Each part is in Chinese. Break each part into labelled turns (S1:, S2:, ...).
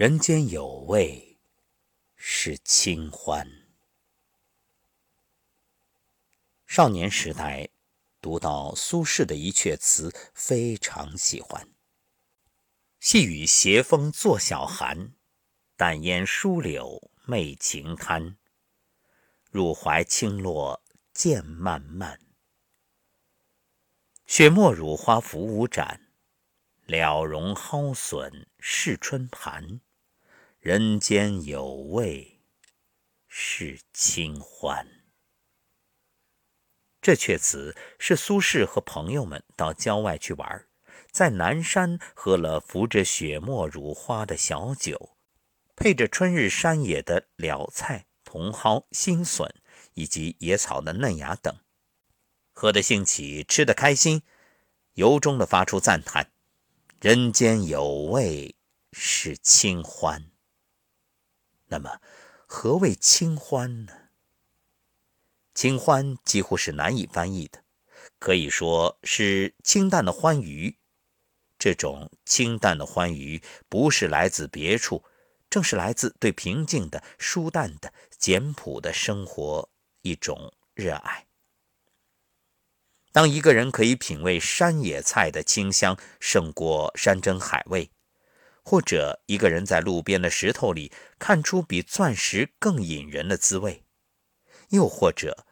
S1: 人间有味是清欢。少年时代读到苏轼的一阙词，非常喜欢。细雨斜风作晓寒，淡烟疏柳媚晴滩。入怀轻落渐漫漫，雪沫乳花浮无盏，了容蒿笋是春盘。人间有味是清欢。这阙词是苏轼和朋友们到郊外去玩，在南山喝了浮着雪沫乳花的小酒，配着春日山野的了菜、茼蒿、新笋以及野草的嫩芽等，喝得兴起，吃得开心，由衷的发出赞叹：“人间有味是清欢。”那么，何谓清欢呢？清欢几乎是难以翻译的，可以说是清淡的欢愉。这种清淡的欢愉，不是来自别处，正是来自对平静的、舒淡的、简朴的生活一种热爱。当一个人可以品味山野菜的清香胜过山珍海味。或者一个人在路边的石头里看出比钻石更引人的滋味，又或者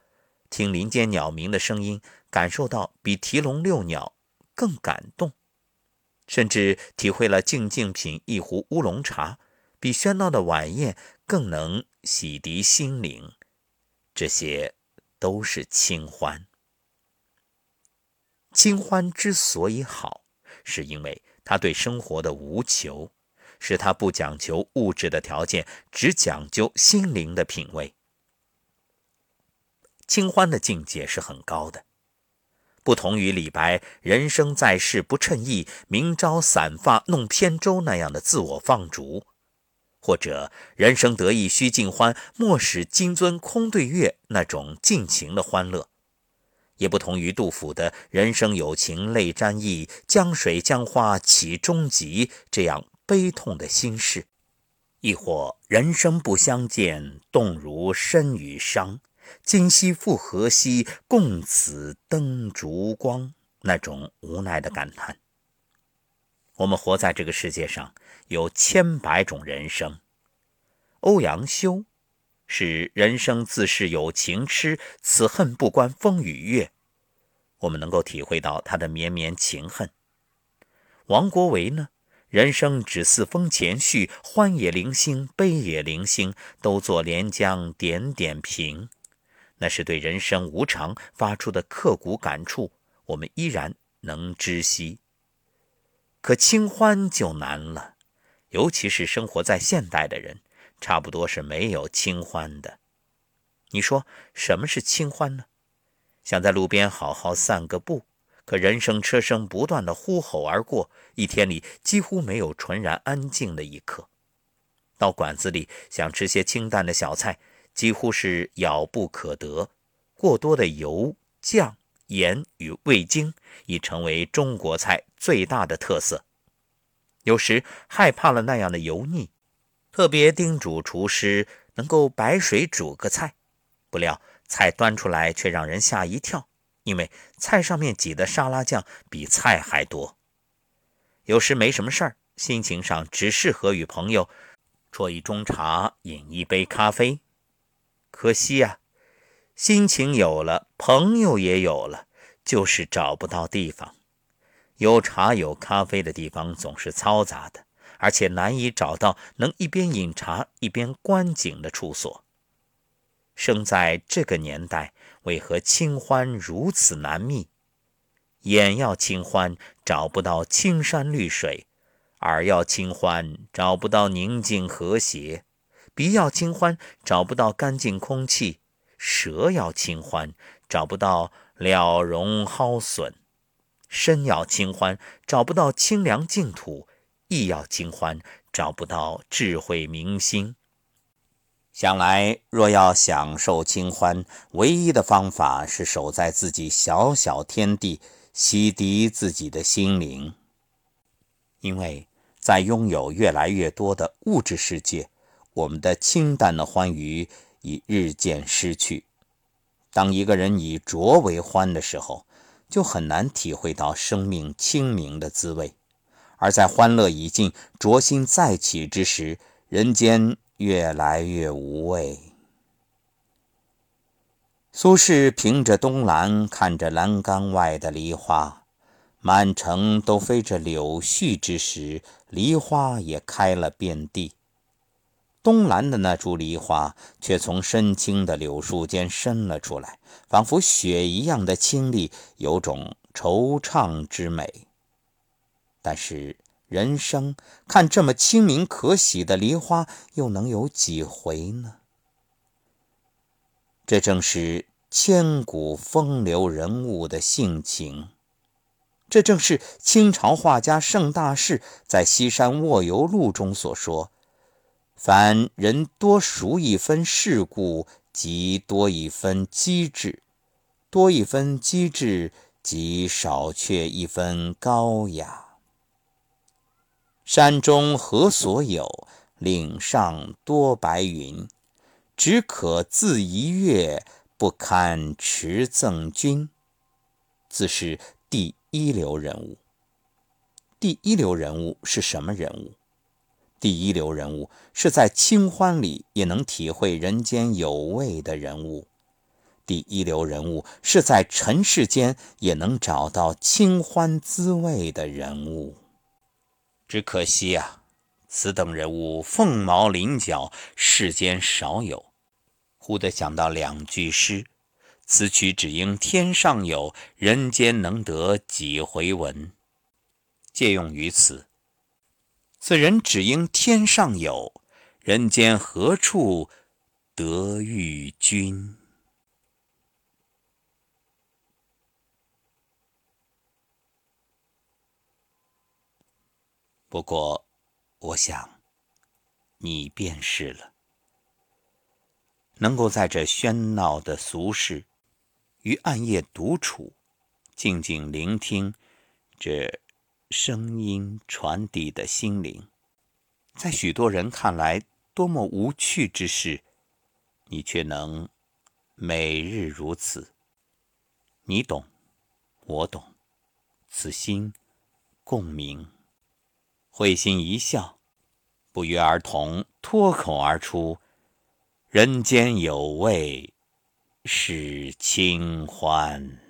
S1: 听林间鸟鸣的声音，感受到比提笼遛鸟更感动，甚至体会了静静品一壶乌龙茶，比喧闹的晚宴更能洗涤心灵，这些都是清欢。清欢之所以好，是因为。他对生活的无求，使他不讲求物质的条件，只讲究心灵的品味。清欢的境界是很高的，不同于李白“人生在世不称意，明朝散发弄扁舟”那样的自我放逐，或者“人生得意须尽欢，莫使金樽空对月”那种尽情的欢乐。也不同于杜甫的“人生有情泪沾衣，江水江花起终极”这样悲痛的心事，亦或“人生不相见，动如身与伤，今夕复何夕，共此灯烛光”那种无奈的感叹。我们活在这个世界上，有千百种人生。欧阳修。是人生自是有情痴，此恨不关风与月。我们能够体会到他的绵绵情恨。王国维呢？人生只似风前絮，欢也零星，悲也零星，都作连江点点平。那是对人生无常发出的刻骨感触，我们依然能知悉。可清欢就难了，尤其是生活在现代的人。差不多是没有清欢的。你说什么是清欢呢？想在路边好好散个步，可人声车声不断的呼吼而过，一天里几乎没有纯然安静的一刻。到馆子里想吃些清淡的小菜，几乎是遥不可得。过多的油、酱、盐与味精已成为中国菜最大的特色。有时害怕了那样的油腻。特别叮嘱厨师能够白水煮个菜，不料菜端出来却让人吓一跳，因为菜上面挤的沙拉酱比菜还多。有时没什么事儿，心情上只适合与朋友啜一盅茶，饮一杯咖啡。可惜呀，心情有了，朋友也有了，就是找不到地方。有茶有咖啡的地方总是嘈杂的。而且难以找到能一边饮茶一边观景的处所。生在这个年代，为何清欢如此难觅？眼要清欢，找不到青山绿水；耳要清欢，找不到宁静和谐；鼻要清欢，找不到干净空气；舌要清欢，找不到了容蒿笋；身要清欢，找不到清凉净土。亦要清欢，找不到智慧明心。想来，若要享受清欢，唯一的方法是守在自己小小天地，洗涤自己的心灵。因为在拥有越来越多的物质世界，我们的清淡的欢愉已日渐失去。当一个人以浊为欢的时候，就很难体会到生命清明的滋味；而在欢乐已尽、浊心再起之时，人间越来越无味。苏轼凭着东栏，看着栏杆外的梨花，满城都飞着柳絮之时，梨花也开了遍地。东栏的那株梨花，却从深青的柳树间伸了出来，仿佛雪一样的清丽，有种惆怅之美。但是人生看这么清明可喜的梨花，又能有几回呢？这正是千古风流人物的性情，这正是清朝画家盛大士在《西山卧游录》中所说。凡人多熟一分世故，即多一分机智；多一分机智，即少却一分高雅。山中何所有？岭上多白云。只可自怡悦，不堪持赠君。自是第一流人物。第一流人物是什么人物？第一流人物是在清欢里也能体会人间有味的人物，第一流人物是在尘世间也能找到清欢滋味的人物。只可惜啊，此等人物凤毛麟角，世间少有。忽地想到两句诗：“此曲只应天上有，人间能得几回闻。”借用于此。此人只应天上有，人间何处得遇君？不过，我想，你便是了。能够在这喧闹的俗世，于暗夜独处，静静聆听这。声音传递的心灵，在许多人看来多么无趣之事，你却能每日如此。你懂，我懂，此心共鸣。会心一笑，不约而同脱口而出：“人间有味是清欢。”